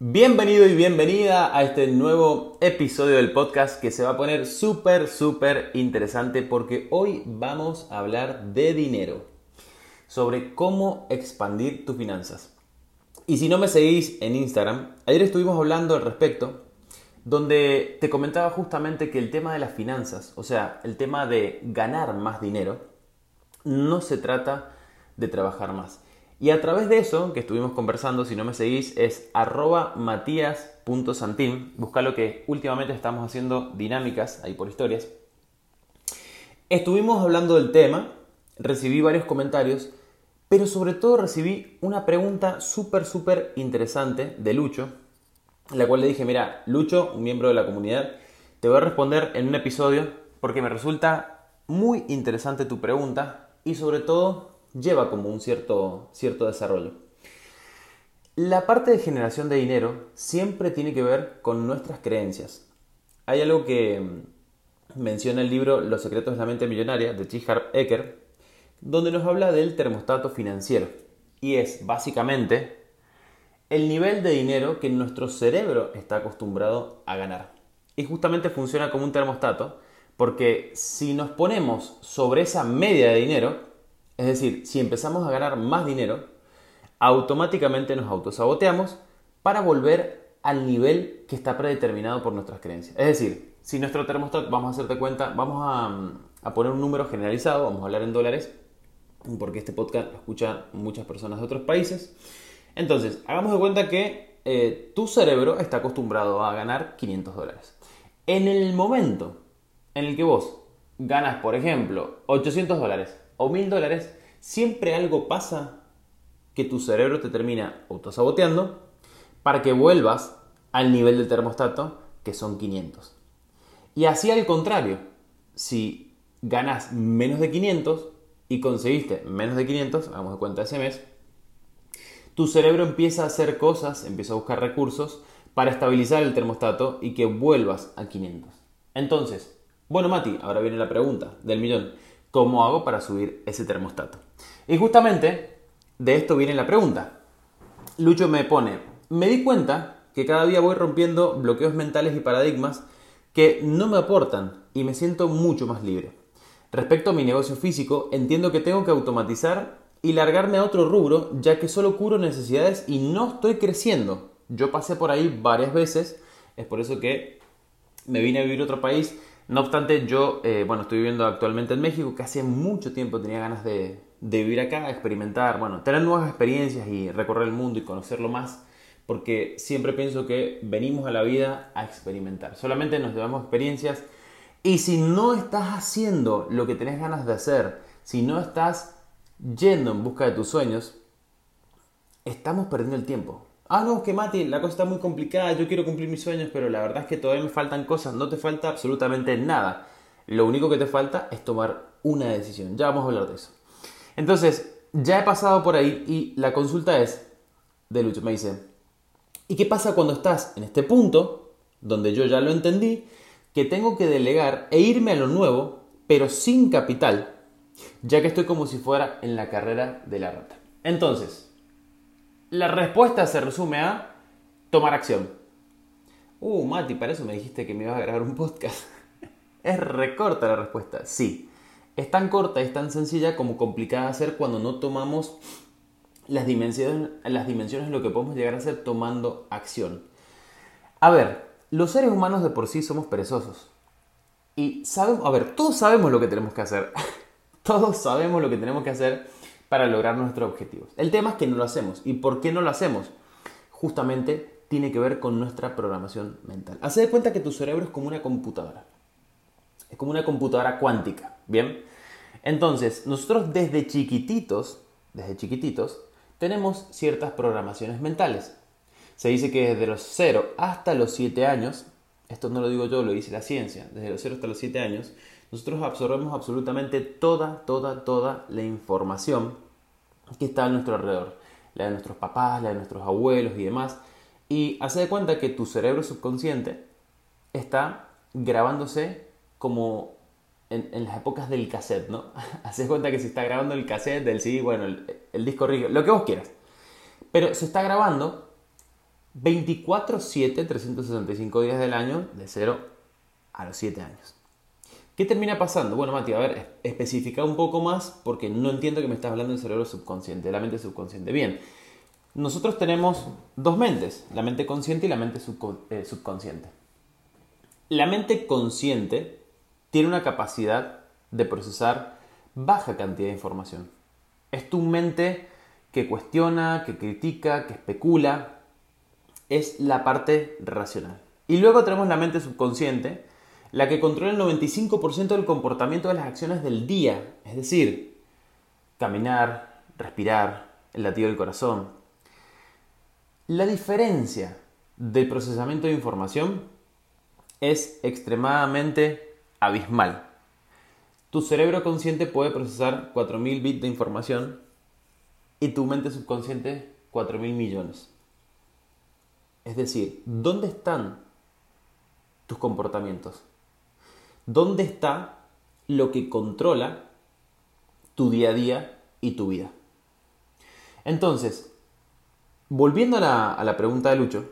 Bienvenido y bienvenida a este nuevo episodio del podcast que se va a poner súper, súper interesante porque hoy vamos a hablar de dinero, sobre cómo expandir tus finanzas. Y si no me seguís en Instagram, ayer estuvimos hablando al respecto, donde te comentaba justamente que el tema de las finanzas, o sea, el tema de ganar más dinero, no se trata de trabajar más. Y a través de eso, que estuvimos conversando, si no me seguís, es arroba matías.santín. Busca lo que últimamente estamos haciendo dinámicas ahí por historias. Estuvimos hablando del tema, recibí varios comentarios, pero sobre todo recibí una pregunta súper, súper interesante de Lucho, la cual le dije, mira, Lucho, un miembro de la comunidad, te voy a responder en un episodio porque me resulta muy interesante tu pregunta y sobre todo lleva como un cierto, cierto desarrollo. La parte de generación de dinero siempre tiene que ver con nuestras creencias. Hay algo que mm, menciona el libro Los secretos de la mente millonaria de T. Harv Eker, donde nos habla del termostato financiero. Y es básicamente el nivel de dinero que nuestro cerebro está acostumbrado a ganar. Y justamente funciona como un termostato, porque si nos ponemos sobre esa media de dinero, es decir, si empezamos a ganar más dinero, automáticamente nos autosaboteamos para volver al nivel que está predeterminado por nuestras creencias. Es decir, si nuestro termostato, vamos a hacerte cuenta, vamos a, poner un número generalizado, vamos a hablar en dólares, porque este podcast lo escuchan muchas personas de otros países. Entonces, hagamos de cuenta que eh, tu cerebro está acostumbrado a ganar 500 dólares. En el momento en el que vos ganas, por ejemplo, 800 dólares, o mil dólares, siempre algo pasa que tu cerebro te termina autosaboteando para que vuelvas al nivel del termostato, que son 500. Y así al contrario, si ganas menos de 500 y conseguiste menos de 500, hagamos de cuenta ese mes, tu cerebro empieza a hacer cosas, empieza a buscar recursos para estabilizar el termostato y que vuelvas a 500. Entonces, bueno Mati, ahora viene la pregunta del millón. ¿Cómo hago para subir ese termostato? Y justamente de esto viene la pregunta. Lucho me pone, me di cuenta que cada día voy rompiendo bloqueos mentales y paradigmas que no me aportan y me siento mucho más libre. Respecto a mi negocio físico, entiendo que tengo que automatizar y largarme a otro rubro, ya que solo curo necesidades y no estoy creciendo. Yo pasé por ahí varias veces, es por eso que me vine a vivir a otro país no obstante, yo, eh, bueno, estoy viviendo actualmente en México, que hace mucho tiempo tenía ganas de, vivir acá, experimentar, bueno, tener nuevas experiencias y recorrer el mundo y conocerlo más, porque siempre pienso que venimos a la vida a experimentar. Solamente nos llevamos experiencias y si no estás haciendo lo que tenés ganas de hacer, si no estás yendo en busca de tus sueños, estamos perdiendo el tiempo. Ah, no, que Mati, la cosa está muy complicada, yo quiero cumplir mis sueños, pero la verdad es que todavía me faltan cosas, no te falta absolutamente nada. Lo único que te falta es tomar una decisión. Ya vamos a hablar de eso. Entonces, ya he pasado por ahí y la consulta es de Lucho. Me dice, ¿y qué pasa cuando estás en este punto, donde yo ya lo entendí, que tengo que delegar e irme a lo nuevo, pero sin capital, ya que estoy como si fuera en la carrera de la rata? Entonces, la respuesta se resume a tomar acción. Uh, Mati, para eso me dijiste que me ibas a grabar un podcast. es recorta la respuesta, sí. Es tan corta, es tan sencilla como complicada de hacer cuando no tomamos las dimensiones, las dimensiones de lo que podemos llegar a hacer tomando acción. A ver, los seres humanos de por sí somos perezosos. Y sabemos, a ver, todos sabemos lo que tenemos que hacer. todos sabemos lo que tenemos que hacer para lograr nuestros objetivos. El tema es que no lo hacemos. ¿Y por qué no lo hacemos? Justamente tiene que ver con nuestra programación mental. Haz de cuenta que tu cerebro es como una computadora. Es como una computadora cuántica, ¿bien? Entonces, nosotros desde chiquititos, desde chiquititos, tenemos ciertas programaciones mentales. Se dice que desde los 0 hasta los 7 años, esto no lo digo yo, lo dice la ciencia, desde los 0 hasta los 7 años, nosotros absorbemos absolutamente toda, toda, toda la información que está a nuestro alrededor, la de nuestros papás, la de nuestros abuelos y demás. Y hace de cuenta que tu cerebro subconsciente está grabándose como en, las épocas del cassette, ¿no? Hace de cuenta que se está grabando el cassette del CD, bueno, el, disco rígido, lo que vos quieras. Pero se está grabando 24-7, 365 días del año, de 0 a los 7 años. ¿Qué termina pasando? Bueno, Mati, a ver, especifica un poco más porque no entiendo que me estás hablando del cerebro subconsciente, de la mente subconsciente. Bien, nosotros tenemos dos mentes, la mente consciente y la mente eh, subconsciente. La mente consciente tiene una capacidad de procesar baja cantidad de información. Es tu mente que cuestiona, que critica, que especula. Es la parte racional. Y luego tenemos la mente subconsciente, la que controla el 95% del comportamiento de las acciones del día, es decir, caminar, respirar, el latido del corazón. La diferencia del procesamiento de información es extremadamente abismal. Tu cerebro consciente puede procesar 4.000 bits de información y tu mente subconsciente 4.000 millones. Es decir, ¿dónde están tus comportamientos? ¿Dónde está lo que controla tu día a día y tu vida? Entonces, volviendo a la, pregunta de Lucho,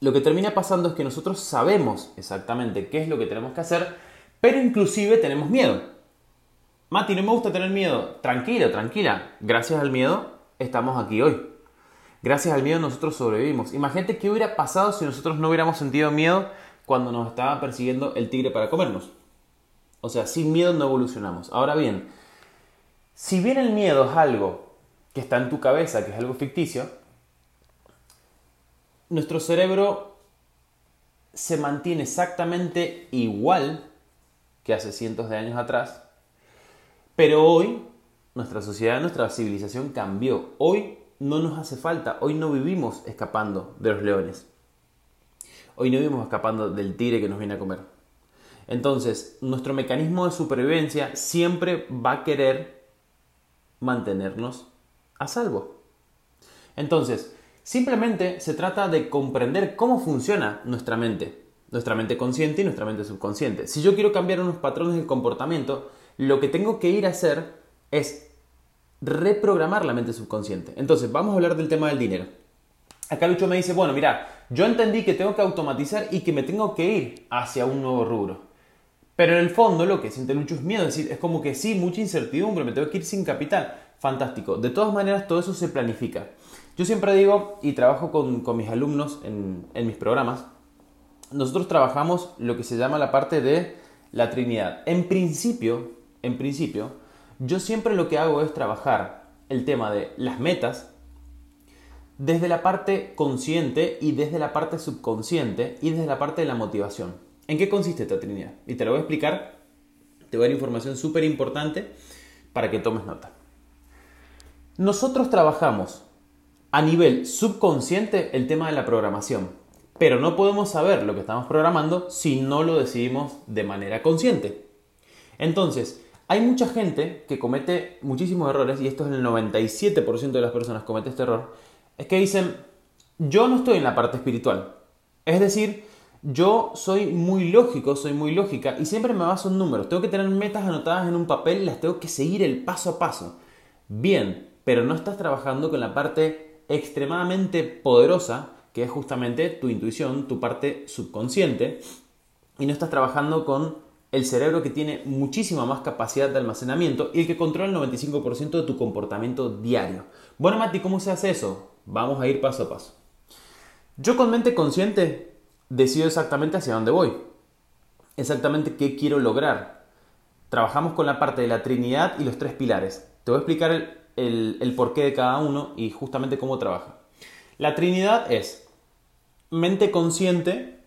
lo que termina pasando es que nosotros sabemos exactamente qué es lo que tenemos que hacer, pero inclusive tenemos miedo. Mati, no me gusta tener miedo. Tranquila, tranquila. Gracias al miedo estamos aquí hoy. Gracias al miedo nosotros sobrevivimos. Imagínate qué hubiera pasado si nosotros no hubiéramos sentido miedo cuando nos estaba persiguiendo el tigre para comernos. O sea, sin miedo no evolucionamos. Ahora bien, si bien el miedo es algo que está en tu cabeza, que es algo ficticio, nuestro cerebro se mantiene exactamente igual que hace cientos de años atrás, pero hoy nuestra sociedad, nuestra civilización cambió. Hoy no nos hace falta, hoy no vivimos escapando de los leones. Hoy no vivimos escapando del tigre que nos viene a comer. Entonces, nuestro mecanismo de supervivencia siempre va a querer mantenernos a salvo. Entonces, simplemente se trata de comprender cómo funciona nuestra mente, nuestra mente consciente y nuestra mente subconsciente. Si yo quiero cambiar unos patrones de comportamiento, lo que tengo que ir a hacer es reprogramar la mente subconsciente. Entonces, vamos a hablar del tema del dinero. Acá Lucho me dice, bueno, mira, yo entendí que tengo que automatizar y que me tengo que ir hacia un nuevo rubro. Pero en el fondo lo que siente Lucho es miedo, es decir, es como que sí, mucha incertidumbre, me tengo que ir sin capital. Fantástico. De todas maneras, todo eso se planifica. Yo siempre digo, y trabajo con, mis alumnos en, en mis programas, nosotros trabajamos lo que se llama la parte de la Trinidad. En principio, en principio, yo siempre lo que hago es trabajar el tema de las metas, desde la parte consciente y desde la parte subconsciente y desde la parte de la motivación. ¿En qué consiste esta Trinidad? Y te lo voy a explicar, te voy a dar información súper importante para que tomes nota. Nosotros trabajamos a nivel subconsciente el tema de la programación, pero no podemos saber lo que estamos programando si no lo decidimos de manera consciente. Entonces, hay mucha gente que comete muchísimos errores, y esto es el 97% de las personas comete este error, es que dicen, yo no estoy en la parte espiritual. Es decir, yo soy muy lógico, soy muy lógica y siempre me baso en números. Tengo que tener metas anotadas en un papel y las tengo que seguir el paso a paso. Bien, pero no estás trabajando con la parte extremadamente poderosa que es justamente tu intuición, tu parte subconsciente, y no estás trabajando con el cerebro que tiene muchísima más capacidad de almacenamiento y el que controla el 95% de tu comportamiento diario. Bueno, Mati, ¿cómo se hace eso? Vamos a ir paso a paso. Yo con mente consciente decido exactamente hacia dónde voy, exactamente qué quiero lograr. Trabajamos con la parte de la Trinidad y los tres pilares. Te voy a explicar el, porqué de cada uno y justamente cómo trabaja. La Trinidad es mente consciente,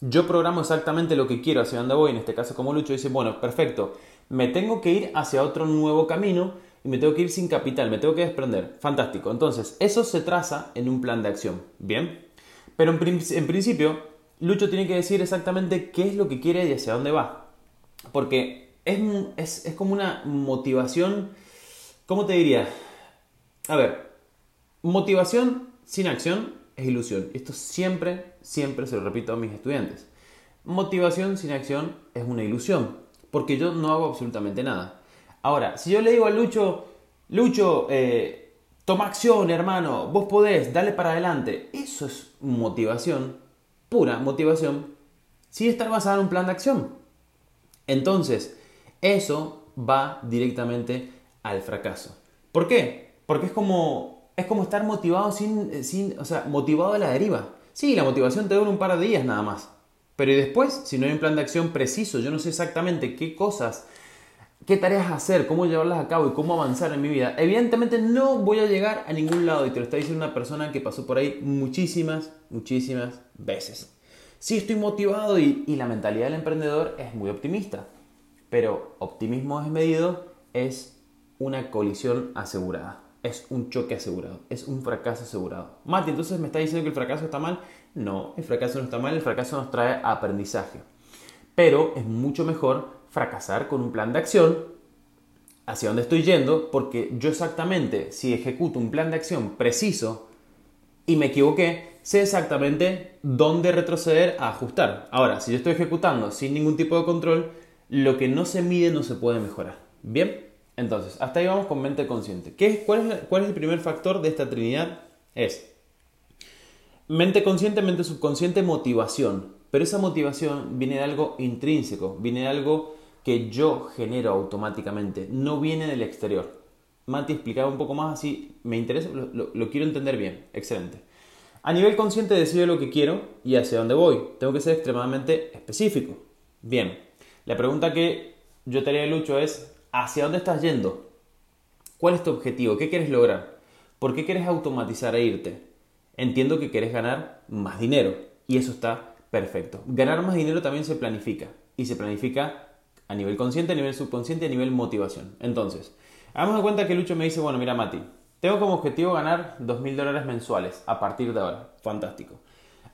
yo programo exactamente lo que quiero, hacia dónde voy, en este caso como Lucho dice, bueno, perfecto, me tengo que ir hacia otro nuevo camino y me tengo que ir sin capital, me tengo que desprender. Fantástico. Entonces, eso se traza en un plan de acción. Bien. Pero en, principio, Lucho tiene que decir exactamente qué es lo que quiere y hacia dónde va. Porque es, es como una motivación, ¿cómo te diría? A ver, motivación sin acción es ilusión. Esto siempre, siempre se lo repito a mis estudiantes. Motivación sin acción es una ilusión, porque yo no hago absolutamente nada. Ahora, si yo le digo a Lucho, Lucho, eh, toma acción, hermano, vos podés, dale para adelante. Eso es motivación, pura motivación, sin estar basada en un plan de acción. Entonces, eso va directamente al fracaso. ¿Por qué? Porque es como, es como estar motivado sin, sin, o sea, motivado a la deriva. Sí, la motivación te dura un par de días nada más. Pero después, si no hay un plan de acción preciso, yo no sé exactamente qué cosas, qué tareas hacer, cómo llevarlas a cabo y cómo avanzar en mi vida, evidentemente no voy a llegar a ningún lado. Y te lo está diciendo una persona que pasó por ahí muchísimas, muchísimas veces. Sí, estoy motivado y, y la mentalidad del emprendedor es muy optimista. Pero optimismo desmedido es una colisión asegurada es un choque asegurado, es un fracaso asegurado. Mati, entonces me está diciendo que el fracaso está mal. No, el fracaso no está mal, el fracaso nos trae aprendizaje. Pero es mucho mejor fracasar con un plan de acción hacia dónde estoy yendo, porque yo exactamente, si ejecuto un plan de acción preciso y me equivoqué, sé exactamente dónde retroceder a ajustar. Ahora, si yo estoy ejecutando sin ningún tipo de control, lo que no se mide no se puede mejorar. ¿Bien? Entonces, hasta ahí vamos con mente consciente. ¿Qué, cuál, es, ¿Cuál es el primer factor de esta trinidad? Es mente consciente, mente subconsciente, motivación. Pero esa motivación viene de algo intrínseco, viene de algo que yo genero automáticamente, no viene del exterior. Mati explicaba un poco más así, me interesa, lo, lo, quiero entender bien, excelente. A nivel consciente decido lo que quiero y hacia dónde voy. Tengo que ser extremadamente específico. Bien, la pregunta que yo te haría Lucho es, ¿Hacia dónde estás yendo? ¿Cuál es tu objetivo? ¿Qué quieres lograr? ¿Por qué quieres automatizar e irte? Entiendo que quieres ganar más dinero y eso está perfecto. Ganar más dinero también se planifica y se planifica a nivel consciente, a nivel subconsciente, a nivel motivación. Entonces, hagamos de cuenta que Lucho me dice, bueno, mira Mati, tengo como objetivo ganar 2.000 dólares mensuales a partir de ahora. Fantástico.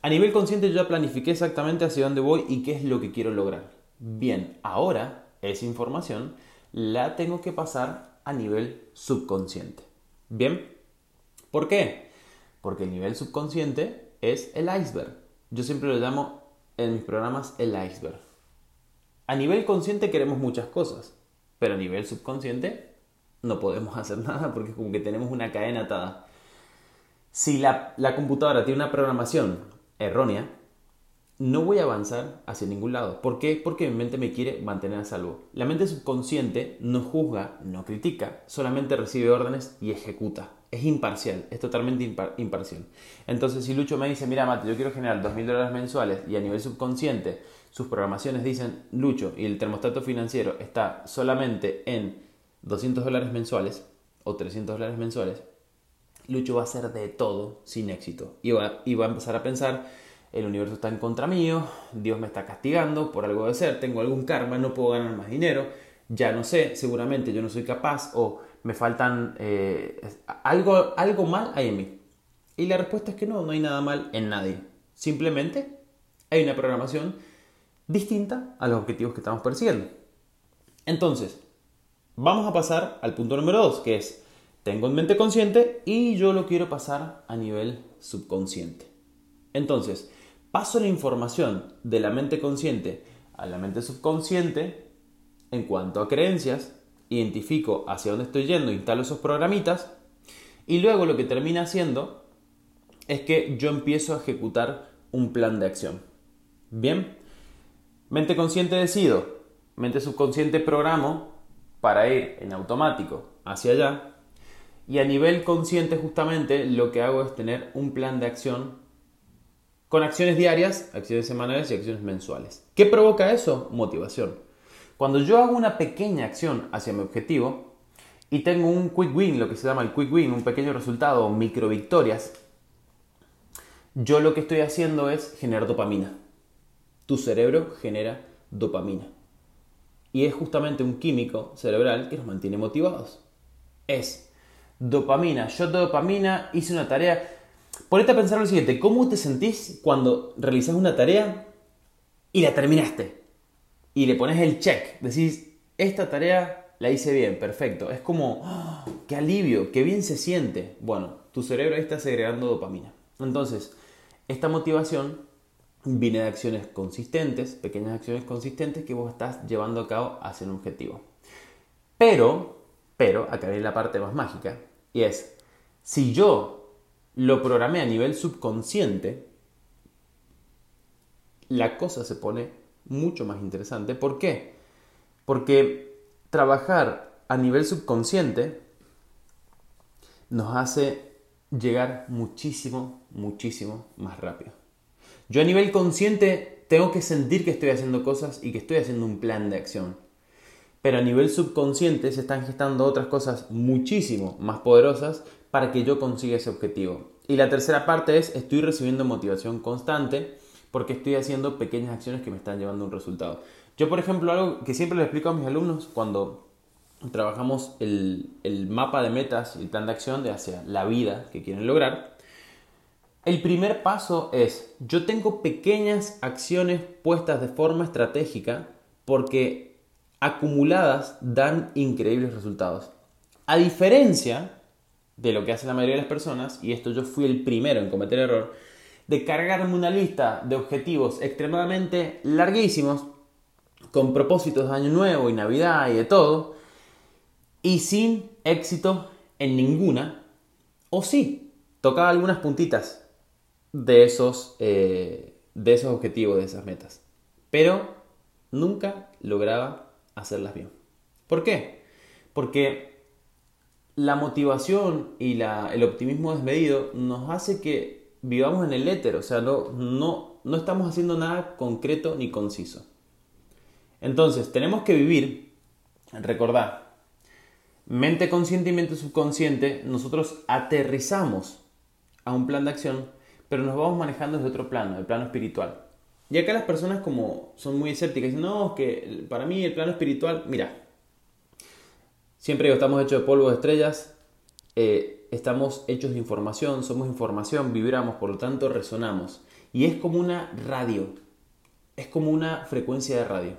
A nivel consciente yo ya planifiqué exactamente hacia dónde voy y qué es lo que quiero lograr. Bien, ahora esa información la tengo que pasar a nivel subconsciente. ¿Bien? ¿Por qué? Porque el nivel subconsciente es el iceberg. Yo siempre lo llamo en mis programas el iceberg. A nivel consciente queremos muchas cosas, pero a nivel subconsciente no podemos hacer nada porque como que tenemos una cadena atada. Si la, la computadora tiene una programación errónea, no voy a avanzar hacia ningún lado. ¿Por qué? Porque mi mente me quiere mantener a salvo. La mente subconsciente no juzga, no critica, solamente recibe órdenes y ejecuta. Es imparcial, es totalmente imparcial. Entonces, si Lucho me dice, mira, Mate, yo quiero generar 2.000 dólares mensuales y a nivel subconsciente sus programaciones dicen, Lucho, y el termostato financiero está solamente en 200 dólares mensuales o 300 dólares mensuales, Lucho va a hacer de todo sin éxito. Y va, y va a empezar a pensar el universo está en contra mío, Dios me está castigando por algo de ser, tengo algún karma, no puedo ganar más dinero, ya no sé, seguramente yo no soy capaz o me faltan eh, algo, algo mal hay en mí. Y la respuesta es que no, no hay nada mal en nadie. Simplemente hay una programación distinta a los objetivos que estamos persiguiendo. Entonces, vamos a pasar al punto número 2, que es, tengo en mente consciente y yo lo quiero pasar a nivel subconsciente. Entonces, paso la información de la mente consciente a la mente subconsciente en cuanto a creencias, identifico hacia dónde estoy yendo, instalo esos programitas y luego lo que termina haciendo es que yo empiezo a ejecutar un plan de acción. Bien, mente consciente decido, mente subconsciente programo para ir en automático hacia allá y a nivel consciente justamente lo que hago es tener un plan de acción con acciones diarias, acciones semanales y acciones mensuales. ¿Qué provoca eso? Motivación. Cuando yo hago una pequeña acción hacia mi objetivo y tengo un quick win, lo que se llama el quick win, un pequeño resultado, micro victorias, yo lo que estoy haciendo es generar dopamina. Tu cerebro genera dopamina. Y es justamente un químico cerebral que nos mantiene motivados. Es dopamina. Yo dopamina, hice una tarea, ponete a pensar lo siguiente, ¿cómo te sentís cuando realizas una tarea y la terminaste? Y le pones el check, decís, esta tarea la hice bien, perfecto. Es como, ¡ah! qué alivio, qué bien se siente. Bueno, tu cerebro ahí está segregando dopamina. Entonces, esta motivación viene de acciones consistentes, pequeñas acciones consistentes que vos estás llevando a cabo hacia un objetivo. Pero, pero, acá viene la parte más mágica, y es, Si yo lo programé a nivel subconsciente, la cosa se pone mucho más interesante. ¿Por qué? Porque trabajar a nivel subconsciente nos hace llegar muchísimo, muchísimo más rápido. Yo a nivel consciente tengo que sentir que estoy haciendo cosas y que estoy haciendo un plan de acción. Pero a nivel subconsciente se están gestando otras cosas muchísimo más poderosas para que yo consiga ese objetivo. Y la tercera parte es estoy recibiendo motivación constante porque estoy haciendo pequeñas acciones que me están llevando a un resultado. Yo, por ejemplo, algo que siempre le explico a mis alumnos cuando trabajamos el, el mapa de metas y el plan de acción de hacia la vida que quieren lograr, el primer paso es, yo tengo pequeñas acciones puestas de forma estratégica porque acumuladas dan increíbles resultados. A diferencia de lo que hace la mayoría de las personas, y esto yo fui el primero en cometer error, de cargarme una lista de objetivos extremadamente larguísimos, con propósitos de año nuevo y navidad y de todo, y sin éxito en ninguna, o sí, tocaba algunas puntitas de esos, eh, de esos objetivos, de esas metas, pero nunca lograba hacerlas bien. ¿Por qué? Porque la motivación y el optimismo desmedido nos hace que vivamos en el éter, o sea, no, no, no estamos haciendo nada concreto ni conciso. Entonces, tenemos que vivir, recordar, mente consciente y mente subconsciente, nosotros aterrizamos a un plan de acción, pero nos vamos manejando desde otro plano, el plano espiritual. Y acá las personas como son muy escépticas, dicen, no, que para mí el plano espiritual, mira, siempre estamos hechos de polvo de estrellas, eh, estamos hechos de información, somos información, vibramos, por lo tanto resonamos. Y es como una radio, es como una frecuencia de radio.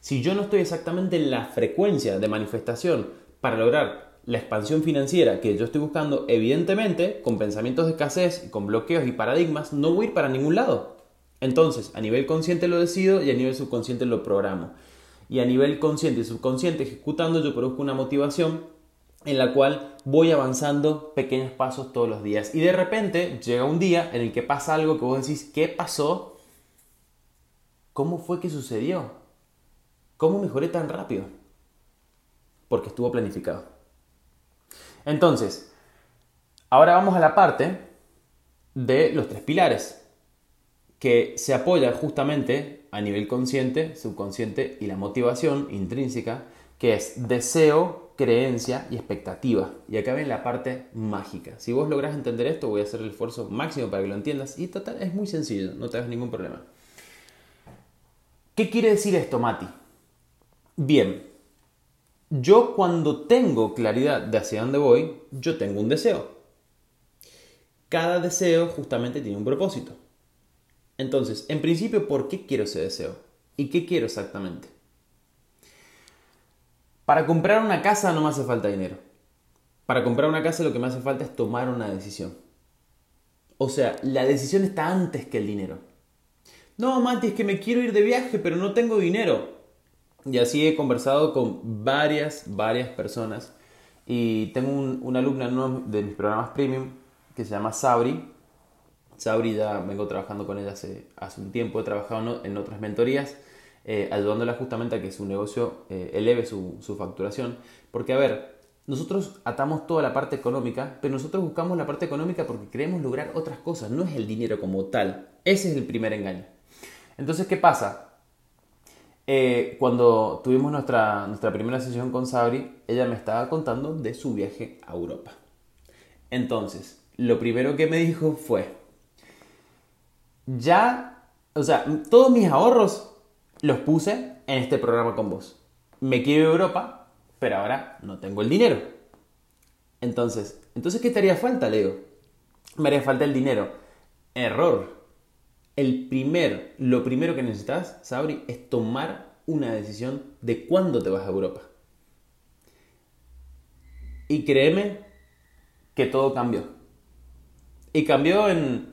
Si yo no estoy exactamente en la frecuencia de manifestación para lograr la expansión financiera que yo estoy buscando, evidentemente, con pensamientos de escasez, con bloqueos y paradigmas, no voy a ir para ningún lado. Entonces, a nivel consciente lo decido y a nivel subconsciente lo programo. Y a nivel consciente y subconsciente ejecutando yo produzco una motivación en la cual voy avanzando pequeños pasos todos los días. Y de repente llega un día en el que pasa algo que vos decís, ¿qué pasó? ¿Cómo fue que sucedió? ¿Cómo mejoré tan rápido? Porque estuvo planificado. Entonces, ahora vamos a la parte de los tres pilares que se apoya justamente a nivel consciente, subconsciente y la motivación intrínseca, que es deseo, creencia y expectativa. Y acá ven la parte mágica. Si vos lográs entender esto, voy a hacer el esfuerzo máximo para que lo entiendas. Y total, es muy sencillo, no te hagas ningún problema. ¿Qué quiere decir esto, Mati? Bien, yo cuando tengo claridad de hacia dónde voy, yo tengo un deseo. Cada deseo justamente tiene un propósito. Entonces, en principio, ¿por qué quiero ese deseo? ¿Y qué quiero exactamente? Para comprar una casa no me hace falta dinero. Para comprar una casa lo que me hace falta es tomar una decisión. O sea, la decisión está antes que el dinero. No, Mati, es que me quiero ir de viaje, pero no tengo dinero. Y así he conversado con varias, varias personas. Y tengo un, una alumna de mis programas premium que se llama Sabri, Sabri ya vengo trabajando con ella hace, hace un tiempo, he trabajado en otras mentorías, eh, ayudándola justamente a que su negocio eh, eleve su, su, facturación. Porque, a ver, nosotros atamos toda la parte económica, pero nosotros buscamos la parte económica porque queremos lograr otras cosas, no es el dinero como tal. Ese es el primer engaño. Entonces, ¿qué pasa? Eh, cuando tuvimos nuestra, nuestra primera sesión con Sabri, ella me estaba contando de su viaje a Europa. Entonces, lo primero que me dijo fue, ya, o sea, todos mis ahorros los puse en este programa con vos. Me quiero ir a Europa, pero ahora no tengo el dinero. Entonces, entonces ¿qué te haría falta, Leo? Me haría falta el dinero. Error. El primer, lo primero que necesitas, Sabri, es tomar una decisión de cuándo te vas a Europa. Y créeme que todo cambió. Y cambió en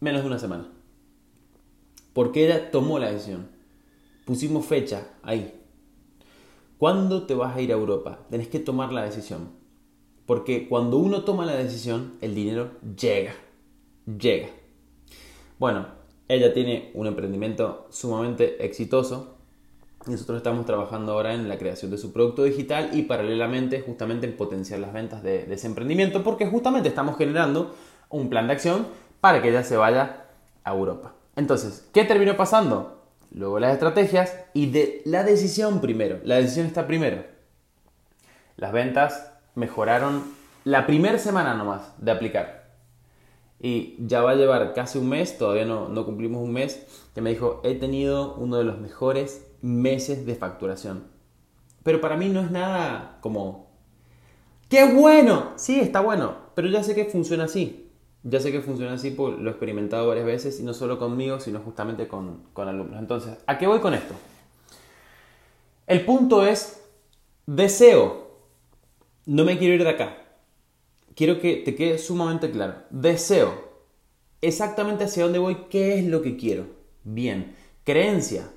menos de una semana. Porque ella tomó la decisión. Pusimos fecha ahí. ¿Cuándo te vas a ir a Europa? Tenés que tomar la decisión. Porque cuando uno toma la decisión, el dinero llega. Llega. Bueno, ella tiene un emprendimiento sumamente exitoso. Nosotros estamos trabajando ahora en la creación de su producto digital y paralelamente justamente en potenciar las ventas de, de ese emprendimiento porque justamente estamos generando un plan de acción para que ella se vaya a Europa. Entonces, ¿qué terminó pasando? Luego las estrategias y de la decisión primero. La decisión está primero. Las ventas mejoraron la primera semana nomás de aplicar. Y ya va a llevar casi un mes, todavía no, no cumplimos un mes, que me dijo, he tenido uno de los mejores meses de facturación. Pero para mí no es nada como, ¡qué bueno! Sí, está bueno, pero ya sé que funciona así. Ya sé que funciona así, porque lo he experimentado varias veces y no solo conmigo, sino justamente con, con alumnos. Entonces, ¿a qué voy con esto? El punto es, deseo, no me quiero ir de acá. Quiero que te quede sumamente claro. Deseo exactamente hacia dónde voy, qué es lo que quiero. Bien, creencia.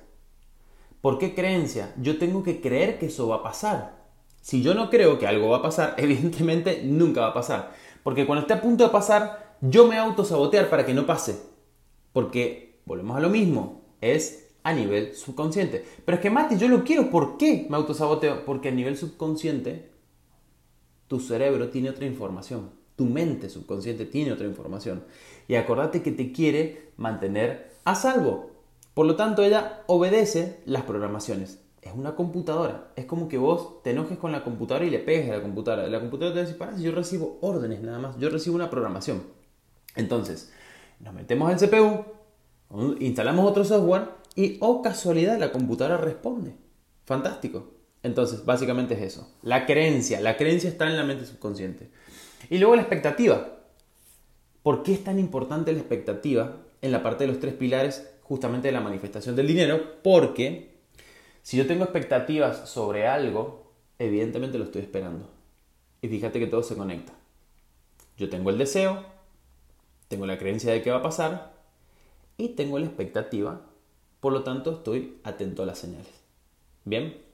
¿Por qué creencia? Yo tengo que creer que eso va a pasar. Si yo no creo que algo va a pasar, evidentemente nunca va a pasar. Porque cuando esté a punto de pasar, yo me autosabotear para que no pase. Porque, volvemos a lo mismo, es a nivel subconsciente. Pero es que, Mati, yo lo quiero. ¿Por qué me autosaboteo? Porque a nivel subconsciente, tu cerebro tiene otra información. Tu mente subconsciente tiene otra información. Y acordate que te quiere mantener a salvo. Por lo tanto, ella obedece las programaciones. Es una computadora. Es como que vos te enojes con la computadora y le pegues a la computadora. La computadora te dice, para, si yo recibo órdenes nada más, yo recibo una programación. Entonces, nos metemos al CPU, instalamos otro software y, oh casualidad, la computadora responde. Fantástico. Entonces, básicamente es eso. La creencia. La creencia está en la mente subconsciente. Y luego la expectativa. ¿Por qué es tan importante la expectativa en la parte de los tres pilares justamente de la manifestación del dinero? Porque si yo tengo expectativas sobre algo, evidentemente lo estoy esperando. Y fíjate que todo se conecta. Yo tengo el deseo, tengo la creencia de que va a pasar y tengo la expectativa. Por lo tanto, estoy atento a las señales. ¿Bien?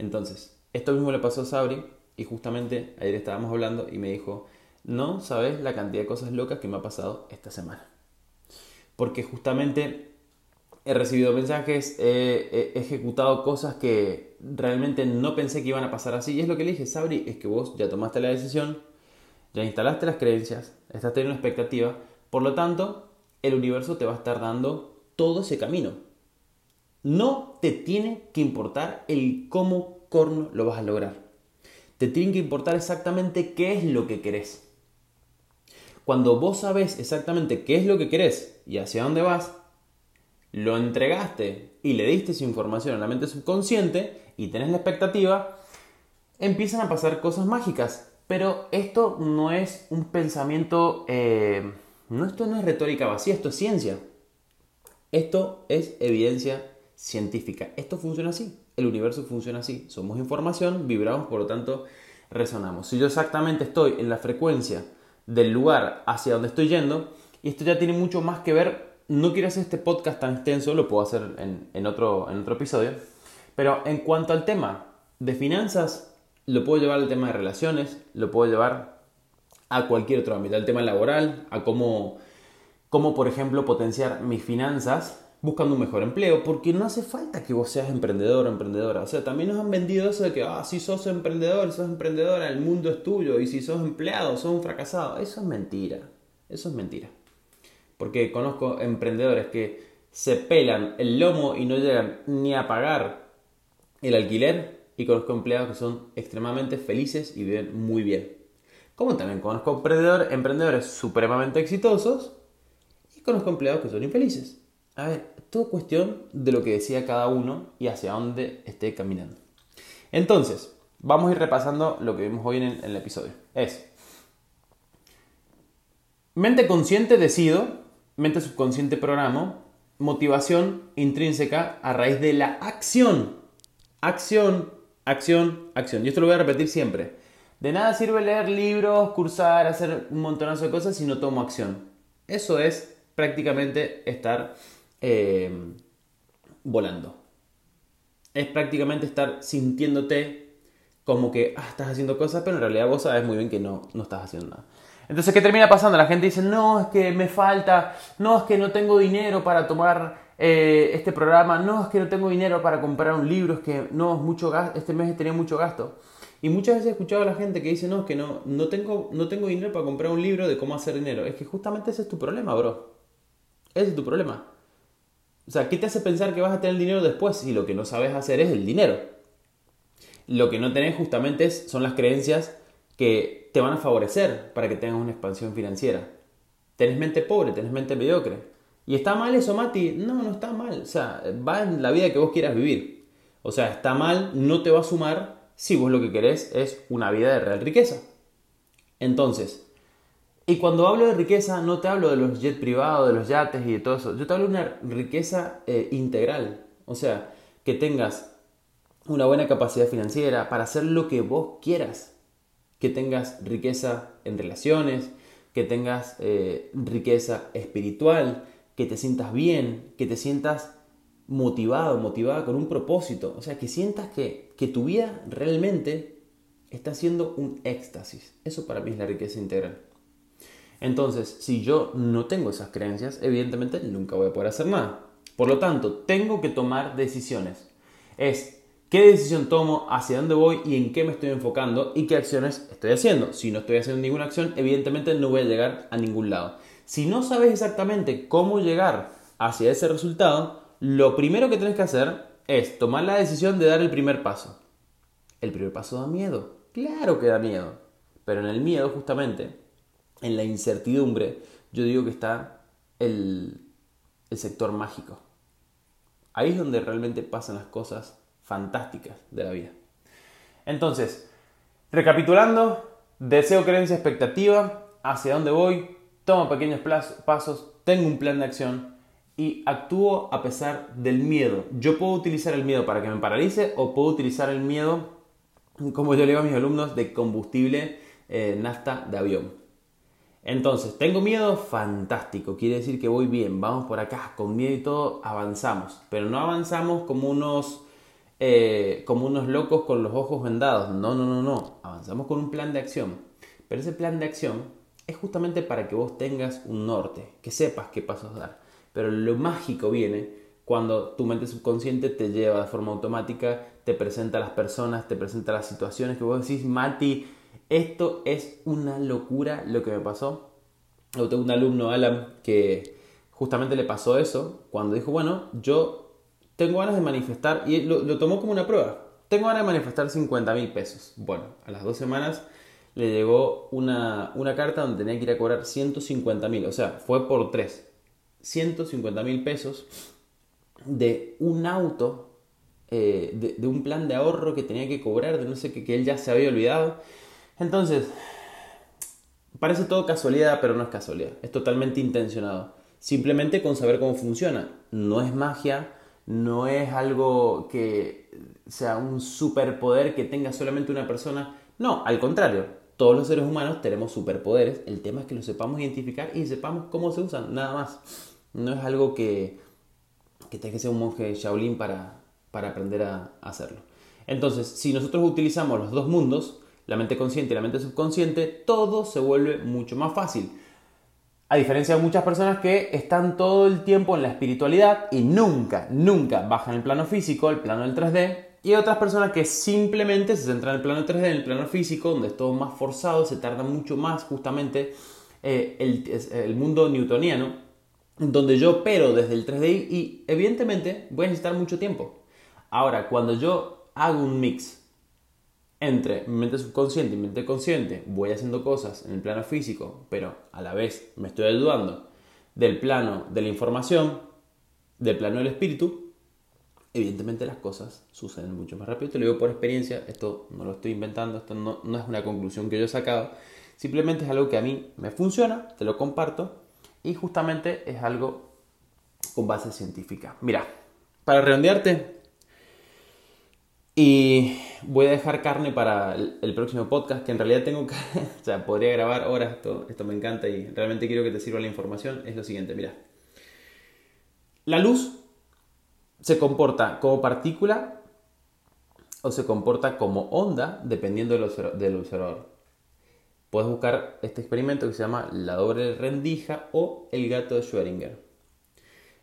Entonces, esto mismo le pasó a Sabri y justamente ayer estábamos hablando y me dijo, no sabes la cantidad de cosas locas que me ha pasado esta semana. Porque justamente he recibido mensajes, he, ejecutado cosas que realmente no pensé que iban a pasar así. Y es lo que le dije, Sabri, es que vos ya tomaste la decisión, ya instalaste las creencias, estás teniendo una expectativa, por lo tanto, el universo te va a estar dando todo ese camino. No te tiene que importar el cómo corno lo vas a lograr. Te tiene que importar exactamente qué es lo que querés. Cuando vos sabés exactamente qué es lo que querés y hacia dónde vas, lo entregaste y le diste esa información a la mente subconsciente y tenés la expectativa, empiezan a pasar cosas mágicas. Pero esto no es un pensamiento, eh, no, esto no es retórica vacía, esto es ciencia. Esto es evidencia científica. Esto funciona así, el universo funciona así. Somos información, vibramos, por lo tanto resonamos. Si yo exactamente estoy en la frecuencia del lugar hacia donde estoy yendo, y esto ya tiene mucho más que ver, no quiero hacer este podcast tan extenso, lo puedo hacer en, otro, en otro episodio, pero en cuanto al tema de finanzas, lo puedo llevar al tema de relaciones, lo puedo llevar a cualquier otro ámbito, al tema laboral, a cómo, cómo por ejemplo, potenciar mis finanzas buscando un mejor empleo, porque no hace falta que vos seas emprendedor o emprendedora. O sea, también nos han vendido eso de que, ah, si sos emprendedor, sos emprendedora, el mundo es tuyo, y si sos empleado, sos un fracasado. Eso es mentira. Eso es mentira. Porque conozco emprendedores que se pelan el lomo y no llegan ni a pagar el alquiler, y conozco empleados que son extremadamente felices y viven muy bien. Como también conozco emprendedores, emprendedores supremamente exitosos y conozco empleados que son infelices. A ver, todo cuestión de lo que decía cada uno y hacia dónde esté caminando. Entonces, vamos a ir repasando lo que vimos hoy en el, episodio. Es mente consciente decido, mente subconsciente programo, motivación intrínseca a raíz de la acción. Acción, acción, acción. Y esto lo voy a repetir siempre. De nada sirve leer libros, cursar, hacer un montonazo de cosas si no tomo acción. Eso es prácticamente estar Em, volando. Es prácticamente estar sintiéndote como que ah, estás haciendo cosas, pero en realidad vos sabes muy bien que no, no estás haciendo nada. Entonces, ¿qué termina pasando? La gente dice, no, es que me falta, no, es que no tengo dinero para tomar eh, este programa, no, es que no tengo dinero para comprar un libro, es que no, es mucho gasto, este mes tenía mucho gasto. Y muchas veces he escuchado a la gente que dice, no, es que no, no, tengo, no tengo dinero para comprar un libro de cómo hacer dinero. Es que justamente ese es tu problema, bro. Ese es tu problema. O sea, ¿qué te hace pensar que vas a tener dinero después si lo que no sabes hacer es el dinero? Lo que no tenés justamente son las creencias que te van a favorecer para que tengas una expansión financiera. Tenés mente pobre, tenés mente mediocre. ¿Y está mal eso, Mati? No, no está mal. O sea, va en la vida que vos quieras vivir. O sea, está mal, no te va a sumar si vos lo que querés es una vida de real riqueza. Entonces, y cuando hablo de riqueza, no te hablo de los jets privados, de los yates y de todo eso. Yo te hablo de una riqueza eh, integral. O sea, que tengas una buena capacidad financiera para hacer lo que vos quieras. Que tengas riqueza en relaciones, que tengas eh, riqueza espiritual, que te sientas bien, que te sientas motivado, motivada con un propósito. O sea, que sientas que, que tu vida realmente está siendo un éxtasis. Eso para mí es la riqueza integral. Entonces, si yo no tengo esas creencias, evidentemente nunca voy a poder hacer nada. Por lo tanto, tengo que tomar decisiones. Es qué decisión tomo, hacia dónde voy y en qué me estoy enfocando y qué acciones estoy haciendo. Si no estoy haciendo ninguna acción, evidentemente no voy a llegar a ningún lado. Si no sabes exactamente cómo llegar hacia ese resultado, lo primero que tienes que hacer es tomar la decisión de dar el primer paso. El primer paso da miedo. Claro que da miedo. Pero en el miedo, justamente, en la incertidumbre, yo digo que está el, sector mágico. Ahí es donde realmente pasan las cosas fantásticas de la vida. Entonces, recapitulando, deseo, creencia, expectativa, hacia dónde voy, tomo pequeños pasos, tengo un plan de acción y actúo a pesar del miedo. Yo puedo utilizar el miedo para que me paralice o puedo utilizar el miedo, como yo le digo a mis alumnos, de combustible eh, nafta de avión. Entonces, ¿tengo miedo? Fantástico, quiere decir que voy bien, vamos por acá, con miedo y todo, avanzamos, pero no avanzamos como unos, eh, como unos locos con los ojos vendados, no, no, no, no, avanzamos con un plan de acción, pero ese plan de acción es justamente para que vos tengas un norte, que sepas qué pasos dar. Pero lo mágico viene cuando tu mente subconsciente te lleva de forma automática, te presenta las personas, te presenta las situaciones que vos decís, Mati, esto es una locura lo que me pasó. Yo tengo un alumno, Alan, que justamente le pasó eso cuando dijo, bueno, yo tengo ganas de manifestar, y lo, lo tomó como una prueba, tengo ganas de manifestar 50 mil pesos. Bueno, a las dos semanas le llegó una, una carta donde tenía que ir a cobrar 150 mil, o sea, fue por tres. 150 mil pesos de un auto, eh, de, un plan de ahorro que tenía que cobrar, de no sé qué, que él ya se había olvidado. Entonces, parece todo casualidad, pero no es casualidad, es totalmente intencionado. Simplemente con saber cómo funciona. No es magia, no es algo que sea un superpoder que tenga solamente una persona. No, al contrario, todos los seres humanos tenemos superpoderes. El tema es que los sepamos identificar y sepamos cómo se usan, nada más. No es algo que, que tenga que ser un monje Shaolin para, para aprender a, hacerlo. Entonces, si nosotros utilizamos los dos mundos, la mente consciente y la mente subconsciente, todo se vuelve mucho más fácil. A diferencia de muchas personas que están todo el tiempo en la espiritualidad y nunca, nunca bajan el plano físico, el plano del 3D, y otras personas que simplemente se centran en el plano 3D, en el plano físico, donde es todo más forzado, se tarda mucho más justamente eh, el, el mundo newtoniano, donde yo opero desde el 3D y evidentemente voy a necesitar mucho tiempo. Ahora, cuando yo hago un mix entre mente subconsciente y mente consciente, voy haciendo cosas en el plano físico, pero a la vez me estoy ayudando del plano de la información, del plano del espíritu, evidentemente las cosas suceden mucho más rápido. Te lo digo por experiencia, esto no lo estoy inventando, esto no, no es una conclusión que yo he sacado, simplemente es algo que a mí me funciona, te lo comparto y justamente es algo con base científica. Mira, para redondearte, y voy a dejar carne para el, próximo podcast, que en realidad tengo que, o sea, podría grabar horas, esto, esto me encanta y realmente quiero que te sirva la información, es lo siguiente, mira. La luz se comporta como partícula o se comporta como onda dependiendo del, observador. Puedes buscar este experimento que se llama la doble rendija o el gato de Schrödinger.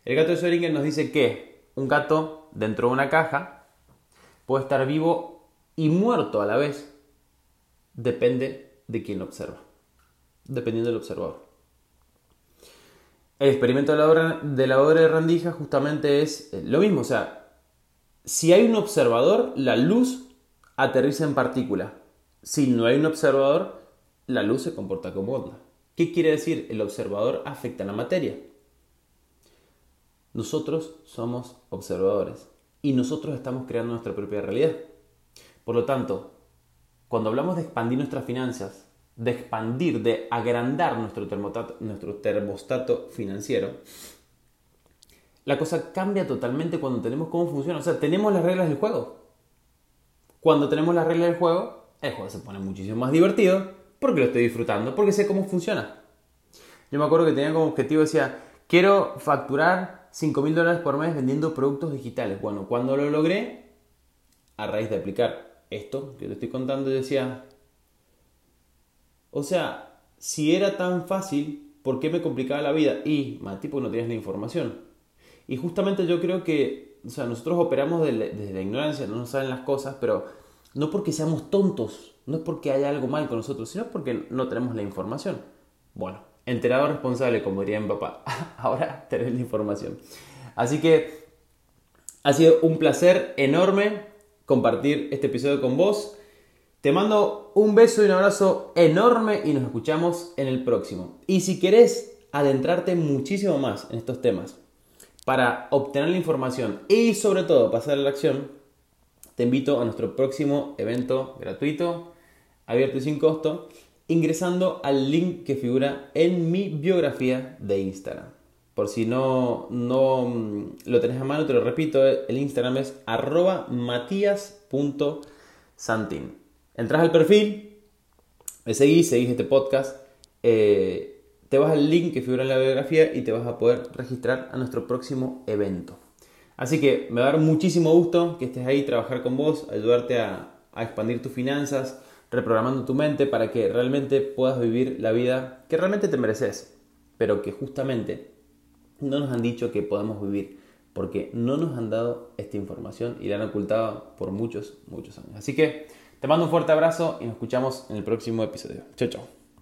El gato de Schrödinger nos dice que un gato dentro de una caja puede estar vivo y muerto a la vez. Depende de quién lo observa. Dependiendo del observador. El experimento de la, obra, de la obra de rendija justamente es eh, lo mismo. O sea, si hay un observador, la luz aterriza en partícula. Si no hay un observador, la luz se comporta como onda. ¿Qué quiere decir? El observador afecta a la materia. Nosotros somos observadores y nosotros estamos creando nuestra propia realidad. Por lo tanto, cuando hablamos de expandir nuestras finanzas, de expandir, de agrandar nuestro termostato, nuestro termostato financiero, la cosa cambia totalmente cuando tenemos cómo funciona. O sea, tenemos las reglas del juego. Cuando tenemos las reglas del juego, el juego se pone muchísimo más divertido porque lo estoy disfrutando, porque sé cómo funciona. Yo me acuerdo que tenía como objetivo, decía, quiero facturar 5 mil dólares por mes vendiendo productos digitales. Bueno, cuando lo logré, a raíz de aplicar esto que te estoy contando, yo decía, o sea, si era tan fácil, ¿por qué me complicaba la vida? Y, más tipo, no tenías la información. Y justamente yo creo que, o sea, nosotros operamos desde la ignorancia, no nos saben las cosas, pero no porque seamos tontos, no es porque haya algo mal con nosotros, sino porque no tenemos la información. Bueno, enterado responsable, como diría mi papá, ahora tenés la información. Así que ha sido un placer enorme compartir este episodio con vos. Te mando un beso y un abrazo enorme y nos escuchamos en el próximo. Y si querés adentrarte muchísimo más en estos temas para obtener la información y sobre todo pasar a la acción, te invito a nuestro próximo evento gratuito, abierto y sin costo, ingresando al link que figura en mi biografía de Instagram. Por si no, no mm, lo tenés a mano, te lo repito, el Instagram es arroba matías.santin. Entras al perfil, me seguís, seguís este podcast, eh, te vas al link que figura en la biografía y te vas a poder registrar a nuestro próximo evento. Así que me va a dar muchísimo gusto que estés ahí, trabajar con vos, ayudarte a expandir tus finanzas, reprogramando tu mente para que realmente puedas vivir la vida que realmente te mereces, pero que justamente no nos han dicho que podemos vivir, porque no nos han dado esta información y la han ocultado por muchos, muchos años. Así que te mando un fuerte abrazo y nos escuchamos en el próximo episodio. Chao, chao.